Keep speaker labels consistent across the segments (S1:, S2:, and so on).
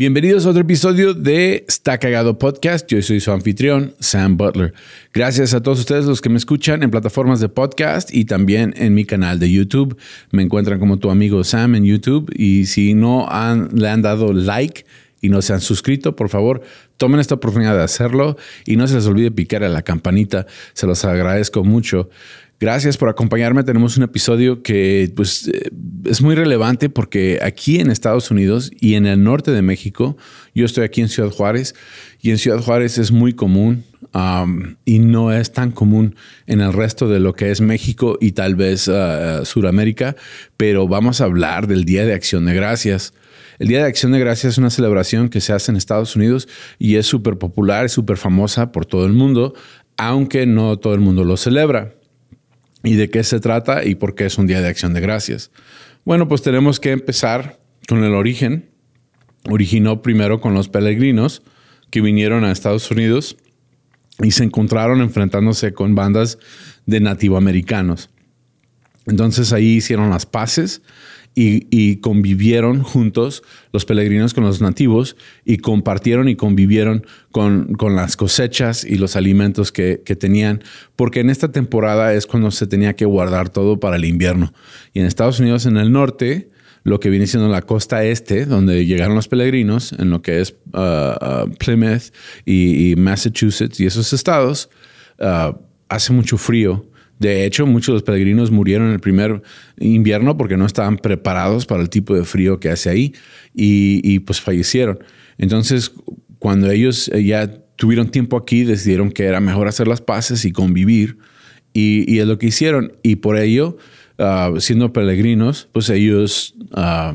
S1: Bienvenidos a otro episodio de Está Cagado Podcast. Yo soy su anfitrión, Sam Butler. Gracias a todos ustedes los que me escuchan en plataformas de podcast y también en mi canal de YouTube. Me encuentran como tu amigo Sam en YouTube y si no han, le han dado like y no se han suscrito, por favor, tomen esta oportunidad de hacerlo y no se les olvide picar a la campanita. Se los agradezco mucho. Gracias por acompañarme. Tenemos un episodio que pues, eh, es muy relevante porque aquí en Estados Unidos y en el norte de México, yo estoy aquí en Ciudad Juárez y en Ciudad Juárez es muy común y no es tan común en el resto de lo que es México y tal vez uh, Sudamérica, pero vamos a hablar del Día de Acción de Gracias. El Día de Acción de Gracias es una celebración que se hace en Estados Unidos y es súper popular, súper famosa por todo el mundo, aunque no todo el mundo lo celebra y de qué se trata y por qué es un día de acción de gracias. Bueno, pues tenemos que empezar con el origen. Originó primero con los peregrinos que vinieron a Estados Unidos y se encontraron enfrentándose con bandas de nativoamericanos. Entonces ahí hicieron las paces y, convivieron juntos los peregrinos con los nativos y compartieron y convivieron con, las cosechas y los alimentos que, tenían, porque en esta temporada es cuando se tenía que guardar todo para el invierno. Y en Estados Unidos, en el norte, lo que viene siendo la costa este, donde llegaron los peregrinos, en lo que es uh, uh, Plymouth y, Massachusetts y esos estados, uh, hace mucho frío de hecho, muchos de los peregrinos murieron en el primer invierno porque no estaban preparados para el tipo de frío que hace ahí y, pues fallecieron. Entonces, cuando ellos eh, ya tuvieron tiempo aquí, decidieron que era mejor hacer las paces y convivir y, es lo que hicieron. Y por ello, ah, siendo peregrinos, pues ellos... Ah,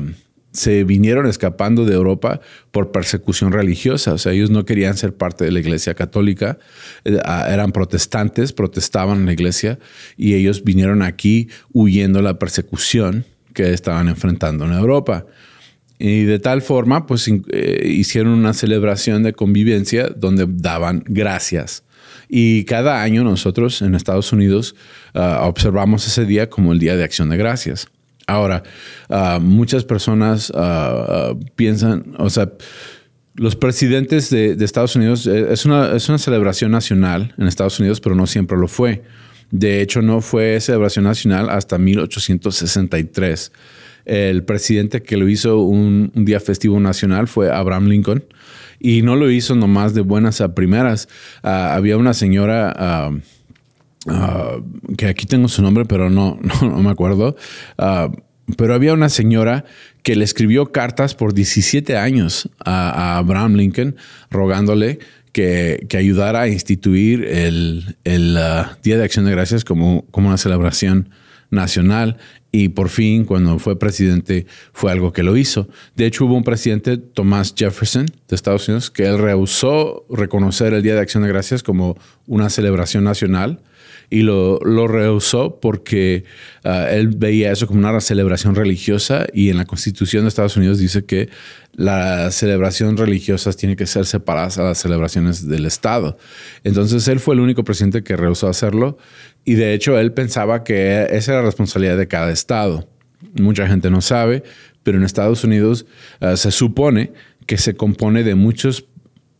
S1: se vinieron escapando de Europa por persecución religiosa. O sea, ellos no querían ser parte de la iglesia católica, eh, ah, eran protestantes, protestaban en la iglesia y ellos vinieron aquí huyendo la persecución que estaban enfrentando en Europa. Y de tal forma, pues eh, hicieron una celebración de convivencia donde daban gracias. Y cada año nosotros en Estados Unidos ah, observamos ese día como el Día de Acción de Gracias. Ahora, ah, muchas personas ah, piensan, o sea, los presidentes de, Estados Unidos, eh, es una, es una celebración nacional en Estados Unidos, pero no siempre lo fue. De hecho, no fue celebración nacional hasta 1863. El presidente que lo hizo un, día festivo nacional fue Abraham Lincoln y no lo hizo nomás de buenas a primeras. había una señora Ah, que aquí tengo su nombre, pero no, no, me acuerdo. Ah, pero había una señora que le escribió cartas por 17 años a, Abraham Lincoln rogándole que, que, ayudara a instituir el, el ah, Día de Acción de Gracias como, como una celebración nacional y por fin cuando fue presidente fue algo que lo hizo. De hecho hubo un presidente, Thomas Jefferson de Estados Unidos, que él rehusó reconocer el Día de Acción de Gracias como una celebración nacional y lo, rehusó porque ah, él veía eso como una celebración religiosa y en la Constitución de Estados Unidos dice que las celebraciones religiosas tienen que ser separadas a las celebraciones del Estado. Entonces él fue el único presidente que rehusó hacerlo y de hecho él pensaba que esa era la responsabilidad de cada Estado. Mucha gente no sabe, pero en Estados Unidos ah, se supone que se compone de muchos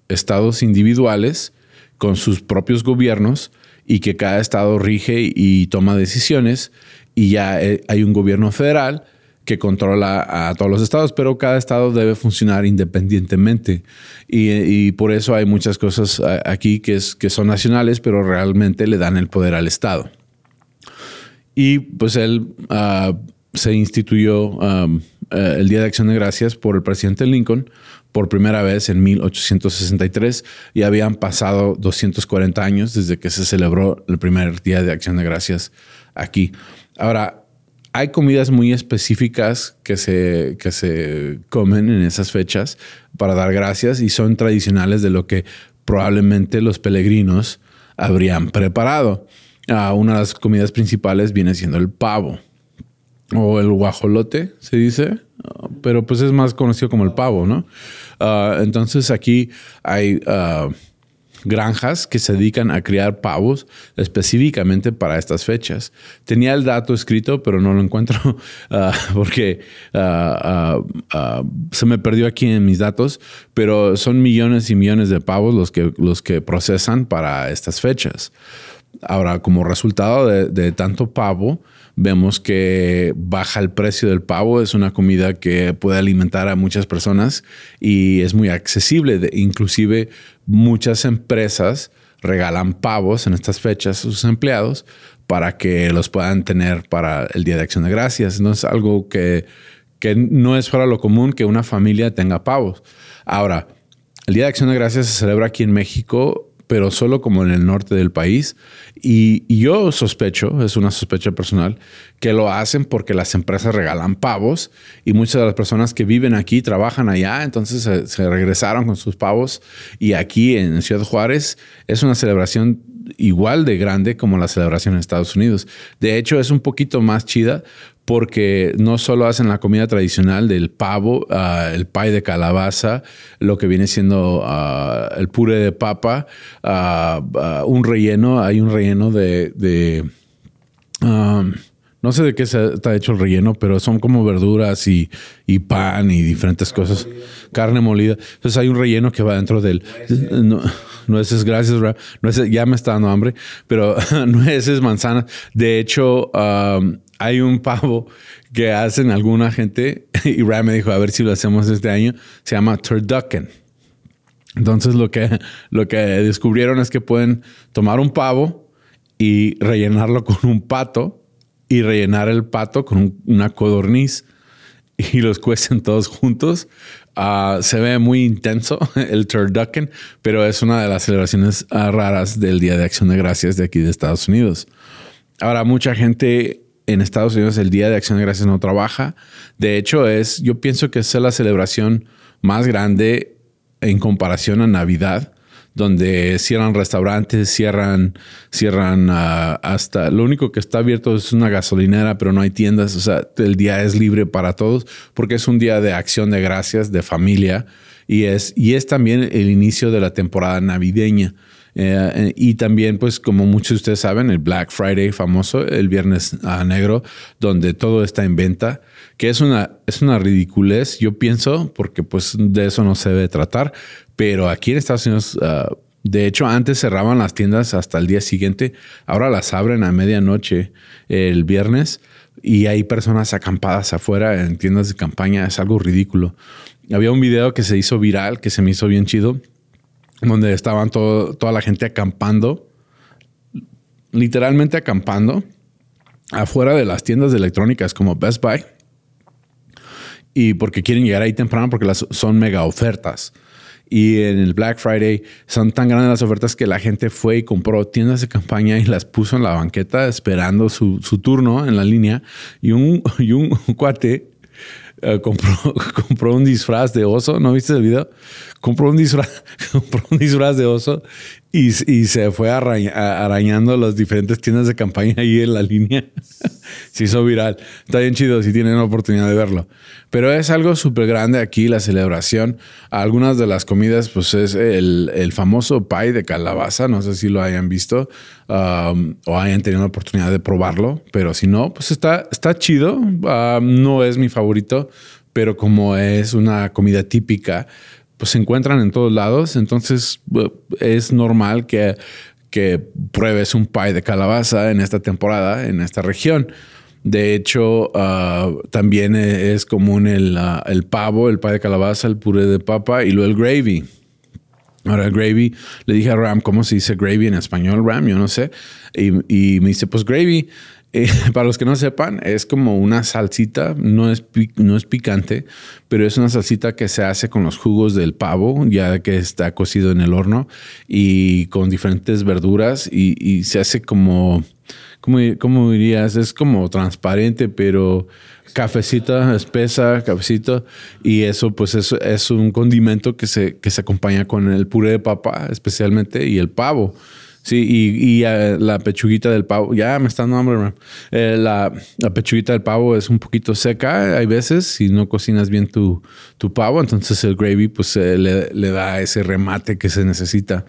S1: estados individuales con sus propios gobiernos y que cada estado rige y toma decisiones y ya eh, hay un gobierno federal que controla a todos los estados, pero cada estado debe funcionar independientemente. Y, por eso hay muchas cosas aquí que, son nacionales, pero realmente le dan el poder al estado. Y pues él ah, se instituyó eh, el Día de Acción de Gracias por el presidente Lincoln por primera vez en 1863 y habían pasado 240 años desde que se celebró el primer Día de Acción de Gracias aquí. Ahora, hay comidas muy específicas que se, que se comen en esas fechas para dar gracias y son tradicionales de lo que probablemente los peregrinos habrían preparado. uh, una de las comidas principales viene siendo el pavo o el guajolote, se dice, pero pues es más conocido como el pavo, ¿no? Uh, entonces aquí hay granjas que se dedican a criar pavos específicamente para estas fechas. Tenía el dato escrito, pero no lo encuentro uh, porque se me perdió aquí en mis datos, pero son millones y millones de pavos los que, los que procesan para estas fechas. Ahora, como resultado de tanto pavo, vemos que baja el precio del pavo. Es una comida que puede alimentar a muchas personas y es muy accesible. Inclusive muchas empresas regalan pavos en estas fechas a sus empleados para que los puedan tener para el Día de Acción de Gracias. No es algo que, que no es fuera lo común que una familia tenga pavos. Ahora, el Día de Acción de Gracias se celebra aquí en México pero solo como en el norte del país. Y, yo sospecho, es una sospecha personal, que lo hacen porque las empresas regalan pavos y muchas de las personas que viven aquí trabajan allá, entonces se, regresaron con sus pavos y aquí en Ciudad Juárez es una celebración igual de grande como la celebración en Estados Unidos. De hecho, es un poquito más chida porque no solo hacen la comida tradicional del pavo, ah, el pie de calabaza, lo que viene siendo ah, el puré de papa, ah, un relleno, hay un relleno de, no sé de qué está hecho el relleno, pero son como verduras y, pan y diferentes cosas. Carne molida. Entonces hay un relleno que va dentro del... No, nueces, gracias, nueces, ya me está dando hambre, pero nueces, manzanas. De hecho, hay un pavo que hacen alguna gente y Ram me dijo, a ver si lo hacemos este año, se llama turducken. Entonces lo que, lo que descubrieron es que pueden tomar un pavo y rellenarlo con un pato y rellenar el pato con una codorniz y los cuecen todos juntos. Ah, se ve muy intenso el turducken, pero es una de las celebraciones ah, raras del Día de Acción de Gracias de aquí de Estados Unidos. Ahora, mucha gente en Estados Unidos el Día de Acción de Gracias no trabaja. De hecho, es, yo pienso que es la celebración más grande en comparación a Navidad, donde cierran restaurantes, cierran, cierran uh, hasta, lo único que está abierto es una gasolinera, pero no hay tiendas, o sea, el día es libre para todos, porque es un día de acción de gracias, de familia, y es, y es también el inicio de la temporada navideña. Eh, y también, pues, como muchos de ustedes saben, el Black Friday famoso, el viernes negro, donde todo está en venta, que es una, es una ridiculez, yo pienso, porque pues de eso no se debe tratar. Pero aquí en Estados Unidos, ah, de hecho, antes cerraban las tiendas hasta el día siguiente, ahora las abren a medianoche el viernes y hay personas acampadas afuera en tiendas de campaña. Es algo ridículo. Había un video que se hizo viral, que se me hizo bien chido donde estaban toda la gente acampando, literalmente acampando, afuera de las tiendas de electrónicas como Best Buy. Y porque quieren llegar ahí temprano porque las, son mega ofertas. Y en el Black Friday son tan grandes las ofertas que la gente fue y compró tiendas de campaña y las puso en la banqueta esperando su, su turno en la línea. Y un, y un cuate eh, compró, compró un disfraz de oso. ¿No viste el video? Compró un disfraz, compró un disfraz de oso y, se fue arañando las diferentes tiendas de campaña ahí en la línea. se hizo viral. Está bien chido si tienen la oportunidad de verlo. Pero es algo súper grande aquí, la celebración. Algunas de las comidas, pues es el, famoso pie de calabaza. No sé si lo hayan visto um, o hayan tenido la oportunidad de probarlo. Pero si no, pues está, está chido. Um, no es mi favorito, pero como es una comida típica, pues se encuentran en todos lados, entonces es normal que, que pruebes un pie de calabaza en esta temporada, en esta región. De hecho, ah, también es común el, ah, el, pavo, el pie de calabaza, el puré de papa y luego el gravy. Ahora, el gravy, le dije a Ram, ¿cómo se dice gravy en español, Ram? Yo no sé. Y me dice, pues gravy eh, para los que no sepan, es como una salsita, no es, no es picante, pero es una salsita que se hace con los jugos del pavo, ya que está cocido en el horno, y con diferentes verduras, y, se hace como, ¿cómo, dirías? Es como transparente, pero cafecita espesa, cafecito, y eso pues es, es un condimento que se, que se acompaña con el puré de papa especialmente y el pavo Sí, y, eh, la pechuguita del pavo, ya me está dando hambre, eh, la, pechuguita del pavo es un poquito seca, hay veces, si no cocinas bien tu, tu pavo, entonces el gravy pues le, le, da ese remate que se necesita.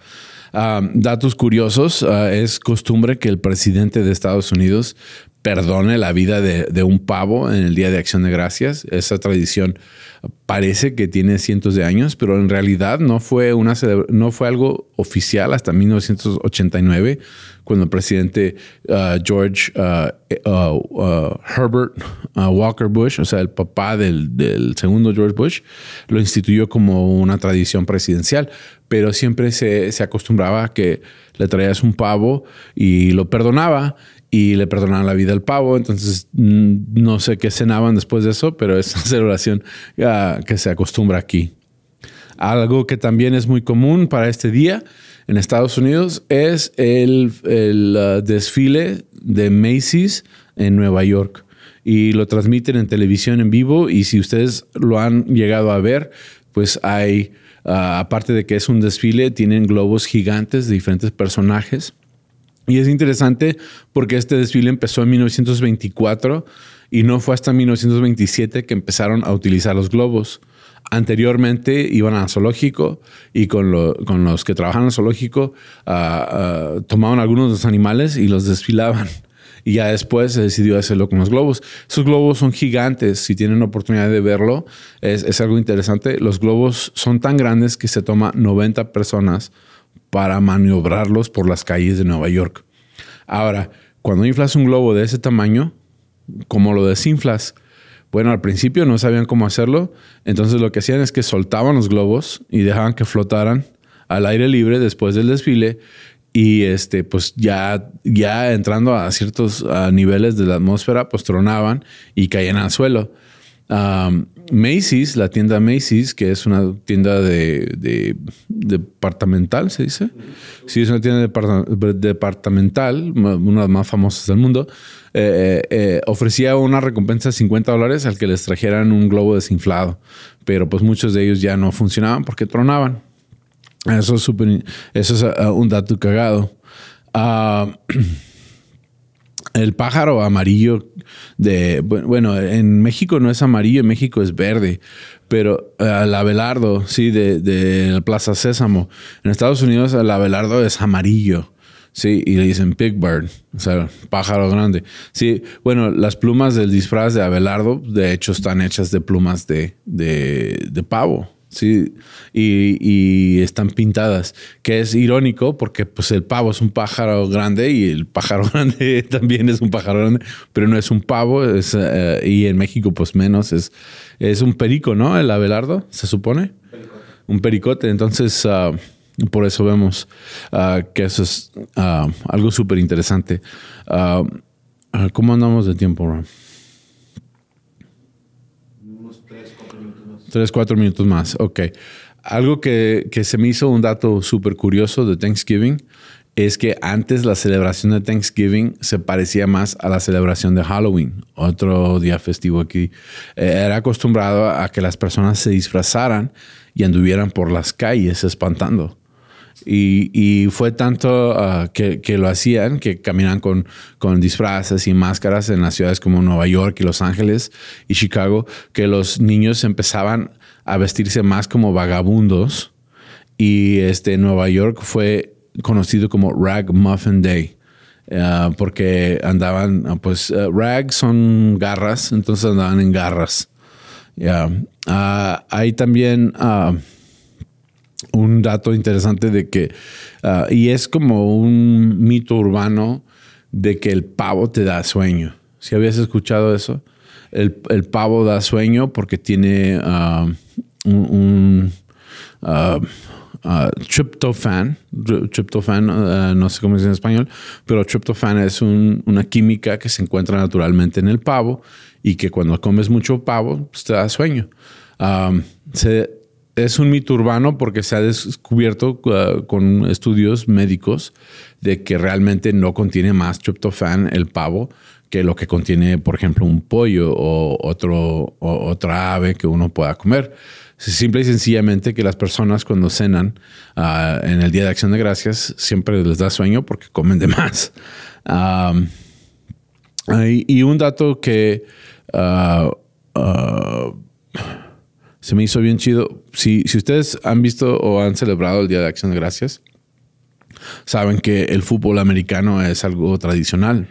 S1: Ah, datos curiosos, ah, es costumbre que el presidente de Estados Unidos perdone la vida de, un pavo en el Día de Acción de Gracias. Esa tradición parece que tiene cientos de años, pero en realidad no fue, una no fue algo oficial hasta 1989, cuando el presidente uh, George uh, uh, Herbert Walker Bush, o sea, el papá del, del, segundo George Bush, lo instituyó como una tradición presidencial, pero siempre se, se acostumbraba a que le traías un pavo y lo perdonaba y le perdonaban la vida al pavo. Entonces, mm, no sé qué cenaban después de eso, pero es una celebración que se acostumbra aquí. Algo que también es muy común para este día en Estados Unidos es el, uh, desfile de Macy's en Nueva York. Y lo transmiten en televisión en vivo y si ustedes lo han llegado a ver, pues hay, uh, aparte de que es un desfile, tienen globos gigantes de diferentes personajes y es interesante porque este desfile empezó en 1924 y no fue hasta 1927 que empezaron a utilizar los globos. Anteriormente iban al zoológico y con, los que trabajaban en el zoológico ah, ah, tomaban algunos de los animales y los desfilaban. Y ya después se decidió hacerlo con los globos. Esos globos son gigantes. Si tienen oportunidad de verlo, es, es algo interesante. Los globos son tan grandes que se toma 90 personas para maniobrarlos por las calles de Nueva York. Ahora, cuando inflas un globo de ese tamaño, ¿cómo lo desinflas? Bueno, al principio no sabían cómo hacerlo, entonces lo que hacían es que soltaban los globos y dejaban que flotaran al aire libre después del desfile y este pues ya ya entrando a ciertos niveles de la atmósfera pues tronaban y caían al suelo. Macy's, la tienda Macy's, que es una tienda de, departamental, se dice. Sí, es una tienda departamental, una de las más famosas del mundo. Eh, eh, eh, ofrecía una recompensa de 50 dólares al que les trajeran un globo desinflado, pero pues muchos de ellos ya no funcionaban porque tronaban. Eso es, uh, un dato cagado. Uh, el pájaro amarillo de, bueno, en México no es amarillo, en México es verde, pero eh, el abelardo, sí, de, de la Plaza Sésamo. En Estados Unidos el abelardo es amarillo. Sí, y le dicen pig bird, o sea, pájaro grande. Sí, bueno, las plumas del disfraz de Abelardo, de hecho, están hechas de plumas de, de, de pavo. Sí, y, están pintadas, que es irónico porque pues el pavo es un pájaro grande y el pájaro grande también es un pájaro grande, pero no es un pavo, es, eh, y en México pues menos, es, es un perico, ¿no? El abelardo, se supone. Un pericote, entonces ah, por eso vemos ah, que eso es ah, algo súper interesante. ¿Cómo andamos de tiempo, Ron? Tres, cuatro minutos más. Ok. Algo que, se me hizo un dato súper curioso de Thanksgiving es que antes la celebración de Thanksgiving se parecía más a la celebración de Halloween, otro día festivo aquí. Eh, era acostumbrado a que las personas se disfrazaran y anduvieran por las calles espantando. Y, fue tanto ah, que, lo hacían que caminan con, con disfraces y máscaras en las ciudades como Nueva York y Los Ángeles y Chicago, que los niños empezaban a vestirse más como vagabundos. Y este, Nueva York fue conocido como Rag Muffin Day. Ah, porque andaban, ah, pues, rag son garras, entonces andaban en garras. Ya, hay también un dato interesante de que, ah, y es como un mito urbano de que el pavo te da sueño. Si habías escuchado eso, el, pavo da sueño porque tiene ah, un, uh, tryptophan, tryptophan, no sé cómo es en español, pero tryptophan es una química que se encuentra naturalmente en el pavo y que cuando comes mucho pavo pues, te da sueño. se, es un mito urbano porque se ha descubierto uh, con estudios médicos de que realmente no contiene más tryptophan el pavo que lo que contiene, por ejemplo, un pollo o otro, otra ave que uno pueda comer. simple y sencillamente que las personas cuando cenan ah, en el Día de Acción de Gracias siempre les da sueño porque comen de más. y, un dato que ah, ah, se me hizo bien chido, si, si ustedes han visto o han celebrado el Día de Acción de Gracias, saben que el fútbol americano es algo tradicional.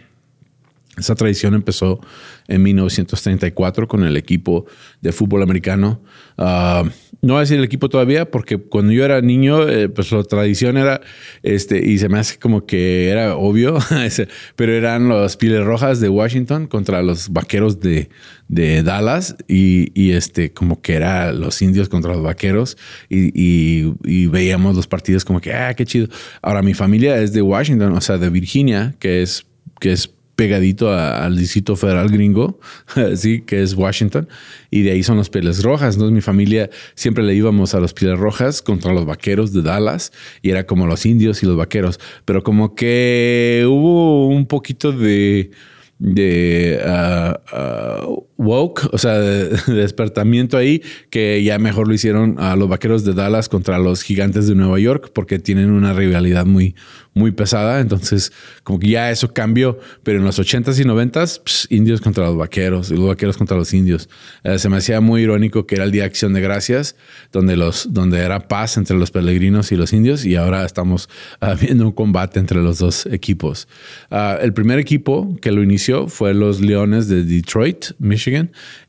S1: Esa tradición empezó en 1934 con el equipo de fútbol americano. Ah, no voy a decir el equipo todavía, porque cuando yo era niño, eh, pues la tradición era, este, y se me hace como que era obvio, pero eran los Piles Rojas de Washington contra los Vaqueros de, Dallas, y, este, como que era los indios contra los vaqueros, y, y, veíamos los partidos como que, ah, qué chido. Ahora, mi familia es de Washington, o sea, de Virginia, que es, que es pegadito al distrito federal gringo, sí, que es Washington, y de ahí son los Pieles Rojas. Entonces mi familia siempre le íbamos a los Pieles Rojas contra los vaqueros de Dallas, y era como los indios y los vaqueros, pero como que hubo un poquito de de uh, uh, woke, o sea, de, despertamiento ahí, que ya mejor lo hicieron a los vaqueros de Dallas contra los gigantes de Nueva York, porque tienen una rivalidad muy, muy pesada. Entonces, como que ya eso cambió. Pero en los 80s y 90s, indios contra los vaqueros y los vaqueros contra los indios. Eh, se me hacía muy irónico que era el Día Acción de Gracias, donde, los, donde era paz entre los peregrinos y los indios, y ahora estamos uh, viendo un combate entre los dos equipos. Ah, el primer equipo que lo inició fue los Leones de Detroit, Michigan.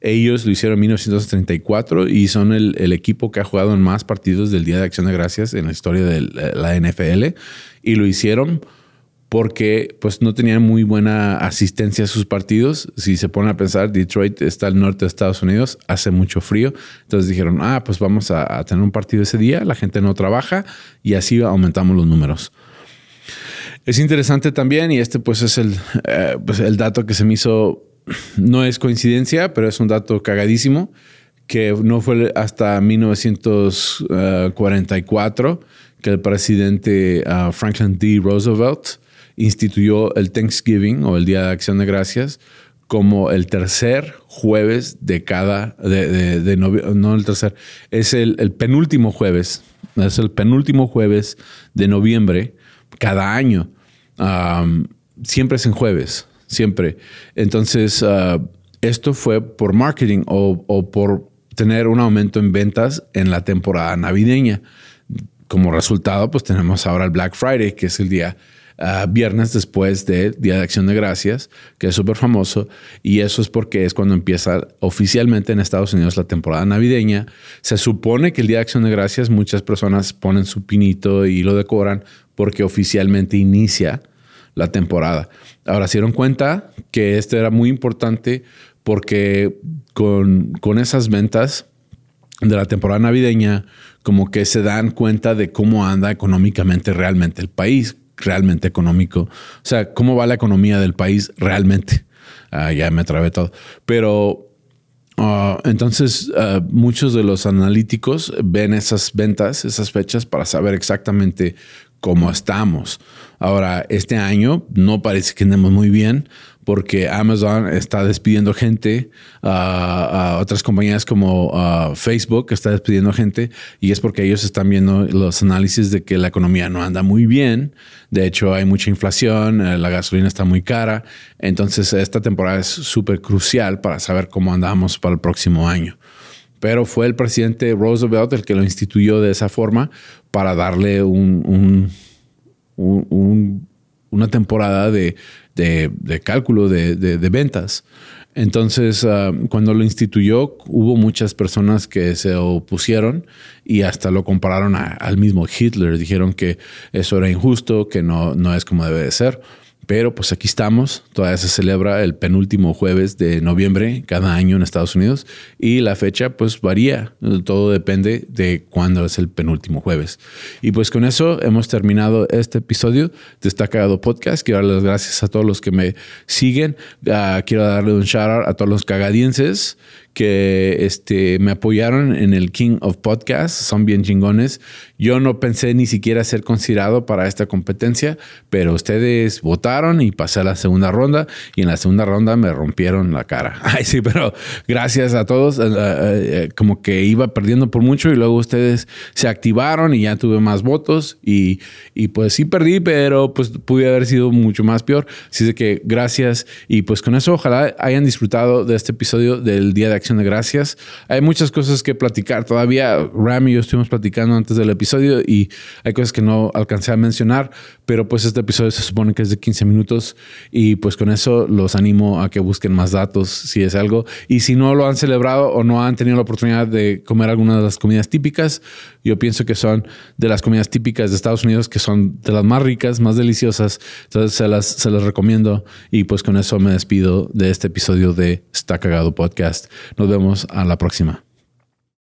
S1: Ellos lo hicieron en 1934 y son el, el equipo que ha jugado en más partidos del Día de Acción de Gracias en la historia de la NFL y lo hicieron porque pues no tenían muy buena asistencia a sus partidos. Si se ponen a pensar, Detroit está al norte de Estados Unidos, hace mucho frío. Entonces dijeron, ah, pues vamos a, tener un partido ese día, la gente no trabaja y así aumentamos los números. Es interesante también, y este pues es el, eh, pues, el dato que se me hizo, no es coincidencia, pero es un dato cagadísimo, que no fue hasta 1944 que el presidente uh, Franklin D. Roosevelt instituyó el Thanksgiving o el Día de Acción de Gracias como el tercer jueves de cada, de, no el tercer, es el, penúltimo jueves, es el penúltimo jueves de noviembre cada año. Siempre es en jueves, siempre. Entonces, uh, esto fue por marketing o, por tener un aumento en ventas en la temporada navideña como resultado, pues tenemos ahora el Black Friday, que es el día ah, viernes después del Día de Acción de Gracias, que es súper famoso. Y eso es porque es cuando empieza oficialmente en Estados Unidos la temporada navideña. Se supone que el Día de Acción de Gracias muchas personas ponen su pinito y lo decoran porque oficialmente inicia la temporada. Ahora se dieron cuenta que esto era muy importante porque con, con esas ventas de la temporada navideña, como que se dan cuenta de cómo anda económicamente realmente el país, realmente económico. O sea, cómo va la economía del país realmente. Ah, ya me trabé todo. Pero ah, entonces ah, muchos de los analíticos ven esas ventas, esas fechas para saber exactamente cómo estamos. Ahora, este año no parece que andemos muy bien porque Amazon está despidiendo gente, a otras compañías como Facebook está despidiendo gente y es porque ellos están viendo los análisis de que la economía no anda muy bien. De hecho, hay mucha inflación, eh, la gasolina está muy cara. Entonces, esta temporada es súper crucial para saber cómo andamos para el próximo año pero fue el presidente Roosevelt el que lo instituyó de esa forma para darle un, una temporada de, de, cálculo de, de, ventas. Entonces, ah, cuando lo instituyó, hubo muchas personas que se opusieron y hasta lo compararon al mismo Hitler. Dijeron que eso era injusto, que no, no es como debe de ser. Pero pues aquí estamos, todavía se celebra el penúltimo jueves de noviembre cada año en Estados Unidos y la fecha pues varía, todo depende de cuándo es el penúltimo jueves. Y pues con eso hemos terminado este episodio de Podcast. Quiero darles las gracias a todos los que me siguen. Ah, quiero darle un shout out a todos los cagadienses que este, me apoyaron en el King of Podcasts. Son bien chingones. Yo no pensé ni siquiera ser considerado para esta competencia, pero ustedes votaron y pasé a la segunda ronda y en la segunda ronda me rompieron la cara. Ay, sí, pero gracias a todos. Eh, eh, eh, como que iba perdiendo por mucho y luego ustedes se activaron y ya tuve más votos y, y pues sí perdí, pero pues pude haber sido mucho más peor. Así que gracias y pues con eso ojalá hayan disfrutado de este episodio del Día de Acción de Gracias. Hay muchas cosas que platicar. Todavía Ram y yo estuvimos platicando antes del episodio y hay cosas que no alcancé a mencionar, pero pues este episodio se supone que es de 15 minutos y pues con eso los animo a que busquen más datos si es algo. Y si no lo han celebrado o no han tenido la oportunidad de comer alguna de las comidas típicas, yo pienso que son de las comidas típicas de Estados Unidos que son de las más ricas, más deliciosas. Entonces se las, se las recomiendo y pues con eso me despido de este episodio de Está Cagado Podcast. Nos vemos a la próxima.